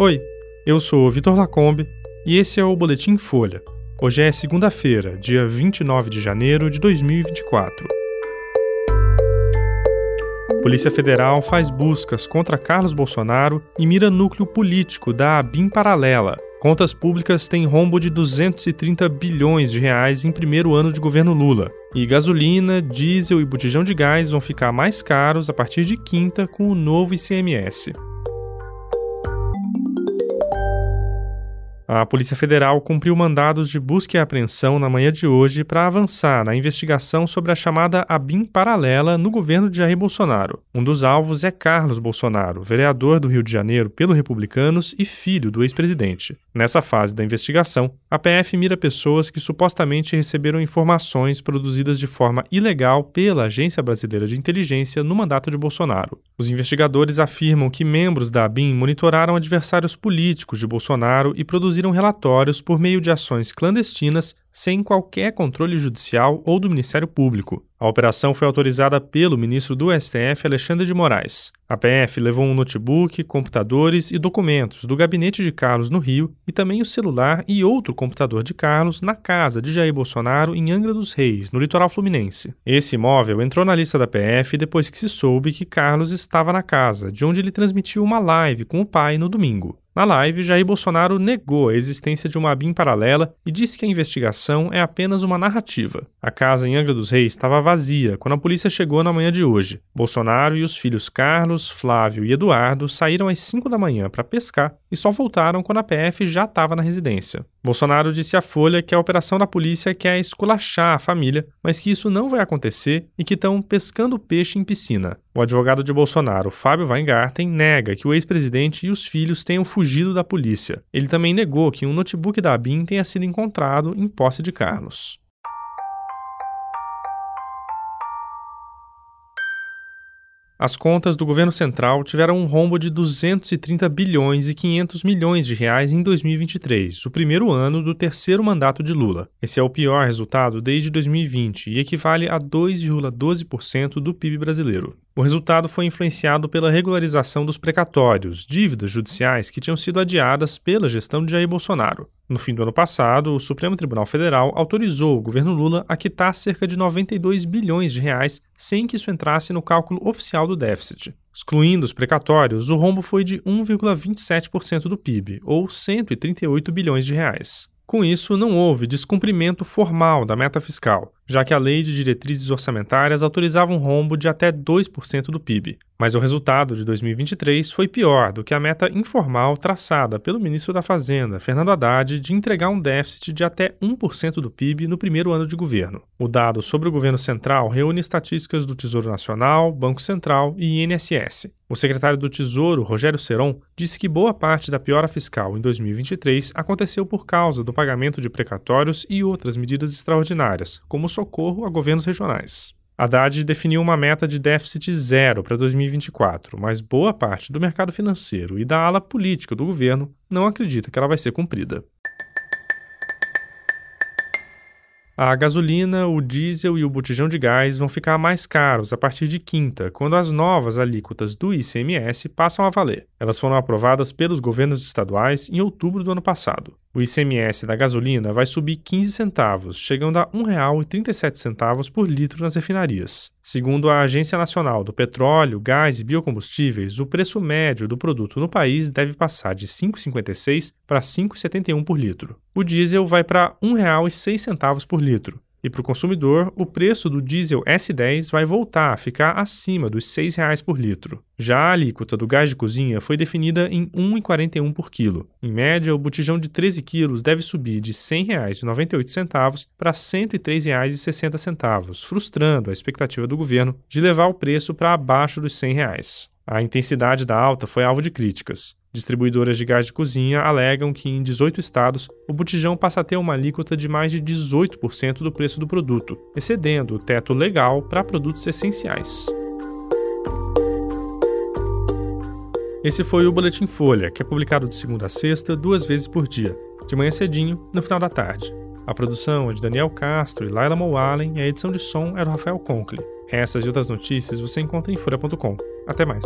Oi, eu sou Vitor Lacombe e esse é o Boletim Folha. Hoje é segunda-feira, dia 29 de janeiro de 2024. Polícia Federal faz buscas contra Carlos Bolsonaro e mira núcleo político da ABIN Paralela. Contas públicas têm rombo de 230 bilhões de reais em primeiro ano de governo Lula. E gasolina, diesel e botijão de gás vão ficar mais caros a partir de quinta com o novo ICMS. A Polícia Federal cumpriu mandados de busca e apreensão na manhã de hoje para avançar na investigação sobre a chamada ABIN paralela no governo de Jair Bolsonaro. Um dos alvos é Carlos Bolsonaro, vereador do Rio de Janeiro pelo Republicanos e filho do ex-presidente. Nessa fase da investigação, a PF mira pessoas que supostamente receberam informações produzidas de forma ilegal pela Agência Brasileira de Inteligência no mandato de Bolsonaro. Os investigadores afirmam que membros da ABIN monitoraram adversários políticos de Bolsonaro e produziram produziram relatórios por meio de ações clandestinas sem qualquer controle judicial ou do Ministério Público. A operação foi autorizada pelo ministro do STF, Alexandre de Moraes. A PF levou um notebook, computadores e documentos do gabinete de Carlos no Rio e também o celular e outro computador de Carlos na casa de Jair Bolsonaro em Angra dos Reis, no litoral fluminense. Esse imóvel entrou na lista da PF depois que se soube que Carlos estava na casa, de onde ele transmitiu uma live com o pai no domingo. Na live, Jair Bolsonaro negou a existência de uma BIM paralela e disse que a investigação é apenas uma narrativa. A casa em Angra dos Reis estava vazia quando a polícia chegou na manhã de hoje. Bolsonaro e os filhos Carlos, Flávio e Eduardo saíram às 5 da manhã para pescar e só voltaram quando a PF já estava na residência. Bolsonaro disse à Folha que a operação da polícia quer esculachar a família, mas que isso não vai acontecer e que estão pescando peixe em piscina. O advogado de Bolsonaro, Fábio Weingarten, nega que o ex-presidente e os filhos tenham fugido da polícia. Ele também negou que um notebook da ABIN tenha sido encontrado em posse de Carlos. As contas do governo central tiveram um rombo de 230 bilhões e 500 milhões de reais em 2023, o primeiro ano do terceiro mandato de Lula. Esse é o pior resultado desde 2020 e equivale a 2,12% do PIB brasileiro. O resultado foi influenciado pela regularização dos precatórios, dívidas judiciais que tinham sido adiadas pela gestão de Jair Bolsonaro. No fim do ano passado, o Supremo Tribunal Federal autorizou o governo Lula a quitar cerca de 92 bilhões de reais sem que isso entrasse no cálculo oficial do déficit. Excluindo os precatórios, o rombo foi de 1,27% do PIB, ou 138 bilhões de reais. Com isso, não houve descumprimento formal da meta fiscal, já que a lei de diretrizes orçamentárias autorizava um rombo de até 2% do PIB. Mas o resultado de 2023 foi pior do que a meta informal traçada pelo ministro da Fazenda, Fernando Haddad, de entregar um déficit de até 1% do PIB no primeiro ano de governo. O dado sobre o governo central reúne estatísticas do Tesouro Nacional, Banco Central e INSS. O secretário do Tesouro, Rogério Seron, disse que boa parte da piora fiscal em 2023 aconteceu por causa do pagamento de precatórios e outras medidas extraordinárias, como socorro a governos regionais. Haddad definiu uma meta de déficit zero para 2024, mas boa parte do mercado financeiro e da ala política do governo não acredita que ela vai ser cumprida. A gasolina, o diesel e o botijão de gás vão ficar mais caros a partir de quinta, quando as novas alíquotas do ICMS passam a valer. Elas foram aprovadas pelos governos estaduais em outubro do ano passado. O ICMS da gasolina vai subir 15 centavos, chegando a R$ 1,37 por litro nas refinarias. Segundo a Agência Nacional do Petróleo, Gás e Biocombustíveis, o preço médio do produto no país deve passar de R$ 5,56 para R$ 5,71 por litro. O diesel vai para R$ 1,06 por litro. E para o consumidor, o preço do diesel S10 vai voltar a ficar acima dos R$ 6,00 por litro. Já a alíquota do gás de cozinha foi definida em R$ 1,41 por quilo. Em média, o botijão de 13 quilos deve subir de R$ 100,98 para R$ 103,60, frustrando a expectativa do governo de levar o preço para abaixo dos 100 reais. A intensidade da alta foi alvo de críticas. Distribuidoras de gás de cozinha alegam que em 18 estados o botijão passa a ter uma alíquota de mais de 18% do preço do produto, excedendo o teto legal para produtos essenciais. Esse foi o Boletim Folha, que é publicado de segunda a sexta, duas vezes por dia, de manhã cedinho, no final da tarde. A produção é de Daniel Castro e Laila Mowallen e a edição de som é do Rafael Conkle. Essas e outras notícias você encontra em folha.com. Até mais.